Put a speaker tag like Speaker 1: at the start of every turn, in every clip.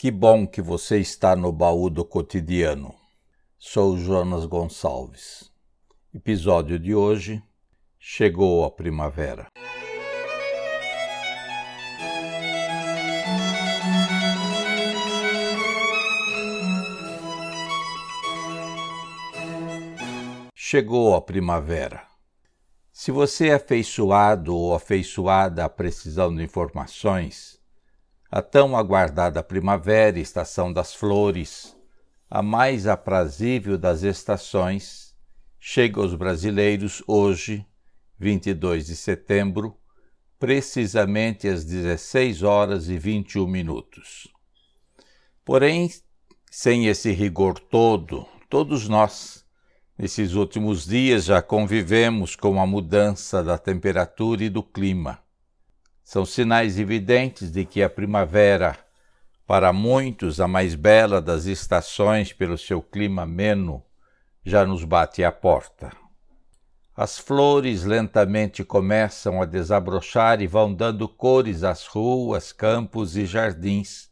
Speaker 1: Que bom que você está no baú do cotidiano. Sou Jonas Gonçalves. Episódio de hoje: Chegou a primavera. Chegou a primavera. Se você é afeiçoado ou afeiçoada à precisão de informações, a tão aguardada primavera, estação das flores, a mais aprazível das estações, chega aos brasileiros hoje, 22 de setembro, precisamente às 16 horas e 21 minutos. Porém, sem esse rigor todo, todos nós, nesses últimos dias, já convivemos com a mudança da temperatura e do clima são sinais evidentes de que a primavera, para muitos a mais bela das estações pelo seu clima ameno, já nos bate à porta. As flores lentamente começam a desabrochar e vão dando cores às ruas, campos e jardins,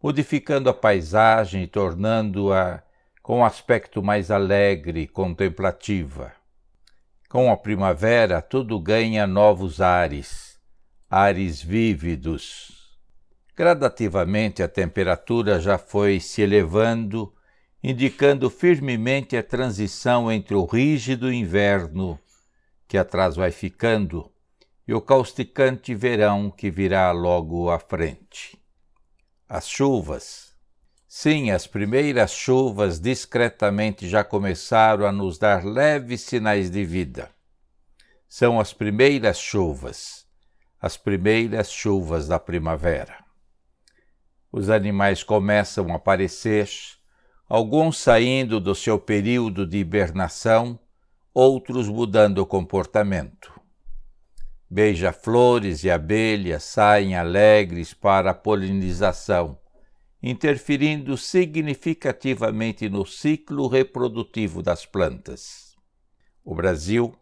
Speaker 1: modificando a paisagem e tornando-a com um aspecto mais alegre e contemplativa. Com a primavera, tudo ganha novos ares ares vívidos. Gradativamente a temperatura já foi se elevando, indicando firmemente a transição entre o rígido inverno, que atrás vai ficando, e o causticante verão que virá logo à frente. As chuvas. Sim, as primeiras chuvas discretamente já começaram a nos dar leves sinais de vida. São as primeiras chuvas as primeiras chuvas da primavera. Os animais começam a aparecer, alguns saindo do seu período de hibernação, outros mudando o comportamento. Beija-flores e abelhas saem alegres para a polinização, interferindo significativamente no ciclo reprodutivo das plantas. O Brasil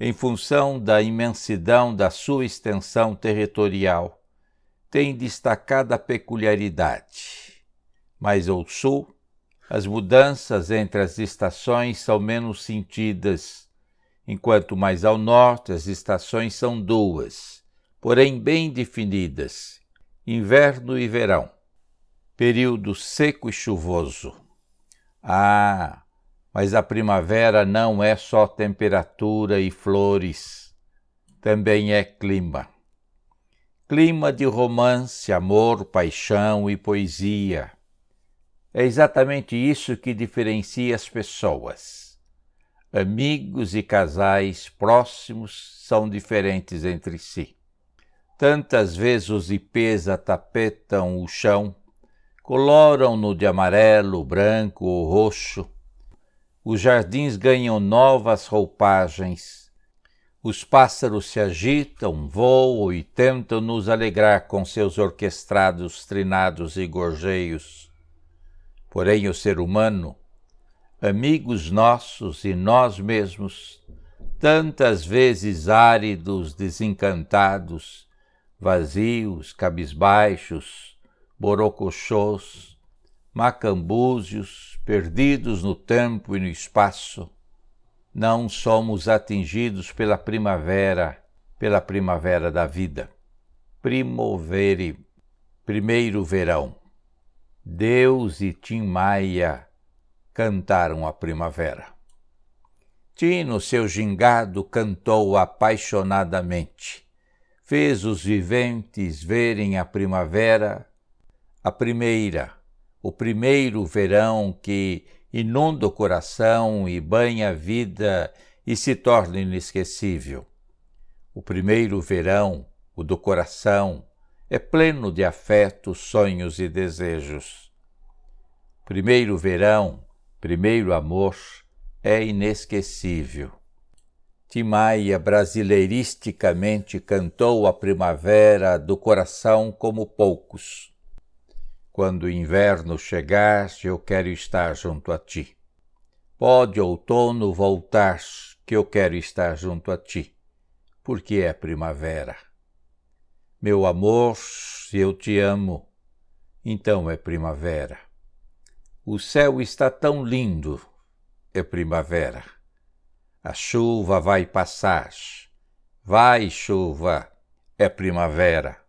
Speaker 1: em função da imensidão da sua extensão territorial, tem destacada peculiaridade. Mais ao sul, as mudanças entre as estações são menos sentidas, enquanto mais ao norte as estações são duas, porém bem definidas: inverno e verão, período seco e chuvoso. Ah, mas a primavera não é só temperatura e flores, também é clima. Clima de romance, amor, paixão e poesia. É exatamente isso que diferencia as pessoas. Amigos e casais próximos são diferentes entre si. Tantas vezes os ipês atapetam o chão, coloram-no de amarelo, branco ou roxo, os jardins ganham novas roupagens. Os pássaros se agitam, voam e tentam nos alegrar com seus orquestrados trinados e gorjeios. Porém, o ser humano, amigos nossos e nós mesmos, tantas vezes áridos, desencantados, vazios, cabisbaixos, borocochôs, macambúzios, perdidos no tempo e no espaço, não somos atingidos pela primavera, pela primavera da vida. Primovere, primeiro verão. Deus e Tim Maia cantaram a primavera. Tim, no seu gingado, cantou apaixonadamente. Fez os viventes verem a primavera, a primeira, o primeiro verão que inunda o coração e banha a vida e se torna inesquecível. O primeiro verão, o do coração, é pleno de afetos, sonhos e desejos. Primeiro verão, primeiro amor, é inesquecível. Timaia brasileiristicamente cantou a primavera do coração como poucos. Quando o inverno chegar, eu quero estar junto a ti. Pode outono voltar, que eu quero estar junto a ti, porque é primavera. Meu amor, eu te amo, então é primavera. O céu está tão lindo, é primavera. A chuva vai passar, vai chuva, é primavera.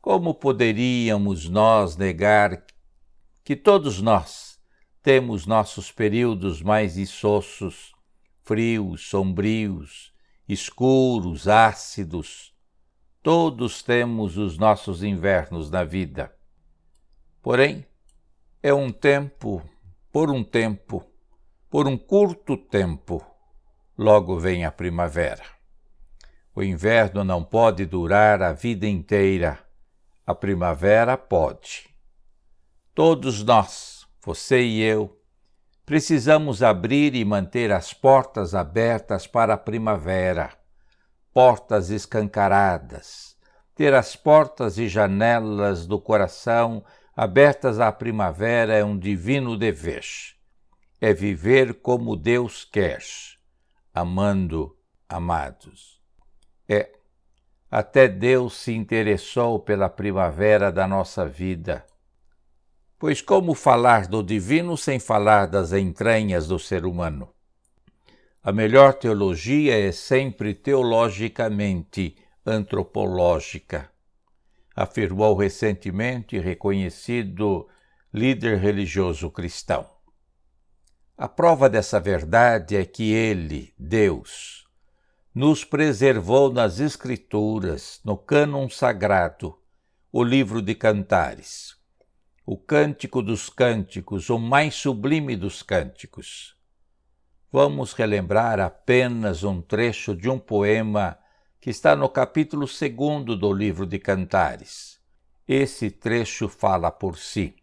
Speaker 1: Como poderíamos nós negar que todos nós temos nossos períodos mais insossos, frios, sombrios, escuros, ácidos? Todos temos os nossos invernos na vida. Porém, é um tempo, por um tempo, por um curto tempo, logo vem a primavera. O inverno não pode durar a vida inteira, a primavera pode. Todos nós, você e eu, precisamos abrir e manter as portas abertas para a primavera, portas escancaradas, ter as portas e janelas do coração abertas à primavera é um divino dever. É viver como Deus quer, amando amados. É, até Deus se interessou pela primavera da nossa vida. Pois como falar do divino sem falar das entranhas do ser humano? A melhor teologia é sempre teologicamente antropológica afirmou recentemente reconhecido líder religioso cristão. A prova dessa verdade é que Ele, Deus, nos preservou nas Escrituras, no cânon sagrado, o livro de Cantares, o Cântico dos Cânticos, o mais sublime dos cânticos. Vamos relembrar apenas um trecho de um poema que está no capítulo 2 do livro de Cantares. Esse trecho fala por si.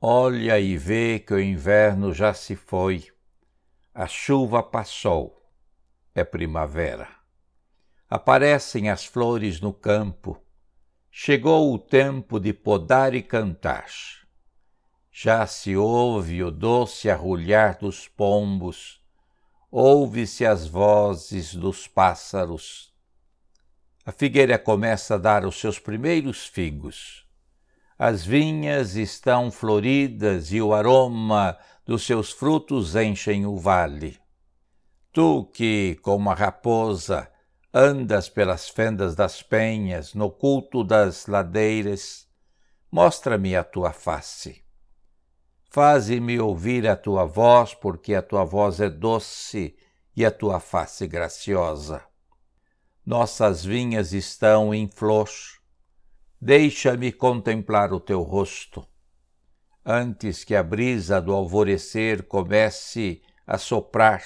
Speaker 1: Olha e vê que o inverno já se foi, a chuva passou, é primavera. Aparecem as flores no campo, chegou o tempo de podar e cantar. Já se ouve o doce arrulhar dos pombos, ouve-se as vozes dos pássaros. A figueira começa a dar os seus primeiros figos. As vinhas estão floridas e o aroma dos seus frutos enchem o vale. Tu que, como a raposa, andas pelas fendas das penhas, no culto das ladeiras, mostra-me a tua face. Faze-me ouvir a tua voz, porque a tua voz é doce e a tua face graciosa. Nossas vinhas estão em flor. Deixa-me contemplar o teu rosto. Antes que a brisa do alvorecer comece a soprar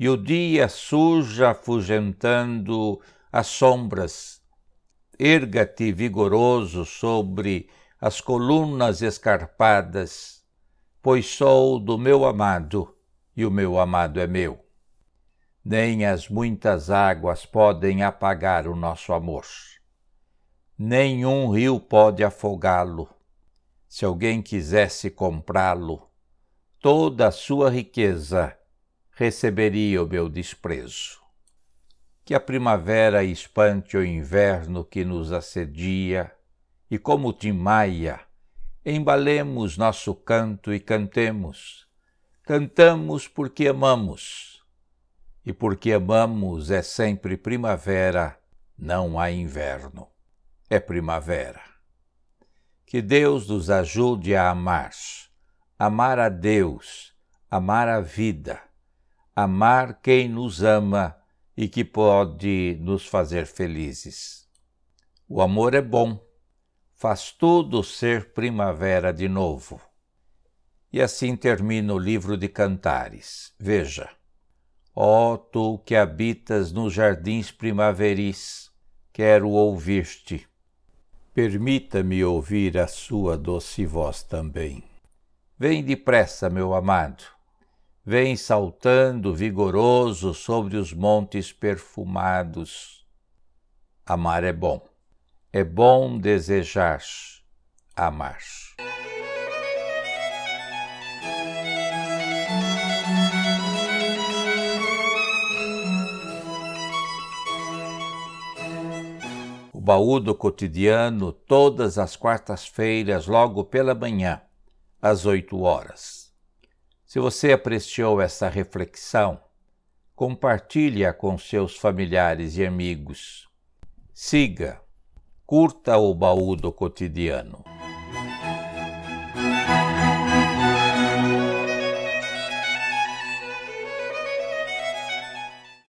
Speaker 1: e o dia surja afugentando as sombras, erga-te vigoroso sobre as colunas escarpadas pois sou do meu amado e o meu amado é meu. Nem as muitas águas podem apagar o nosso amor. Nenhum rio pode afogá-lo. Se alguém quisesse comprá-lo, toda a sua riqueza receberia o meu desprezo. Que a primavera espante o inverno que nos assedia, e como Timaia, embalemos nosso canto e cantemos. Cantamos porque amamos. E porque amamos é sempre primavera, não há inverno. É primavera. Que Deus nos ajude a amar, amar a Deus, amar a vida, amar quem nos ama e que pode nos fazer felizes. O amor é bom faz tudo ser primavera de novo. E assim termina o livro de Cantares. Veja. Ó oh, tu que habitas nos jardins primaveris, quero ouvir-te. Permita-me ouvir a sua doce voz também. Vem depressa, meu amado. Vem saltando vigoroso sobre os montes perfumados. Amar é bom é bom desejar amar. O baú do cotidiano todas as quartas-feiras, logo pela manhã, às 8 horas. Se você apreciou essa reflexão, compartilhe-a com seus familiares e amigos. Siga, curta o baú do cotidiano.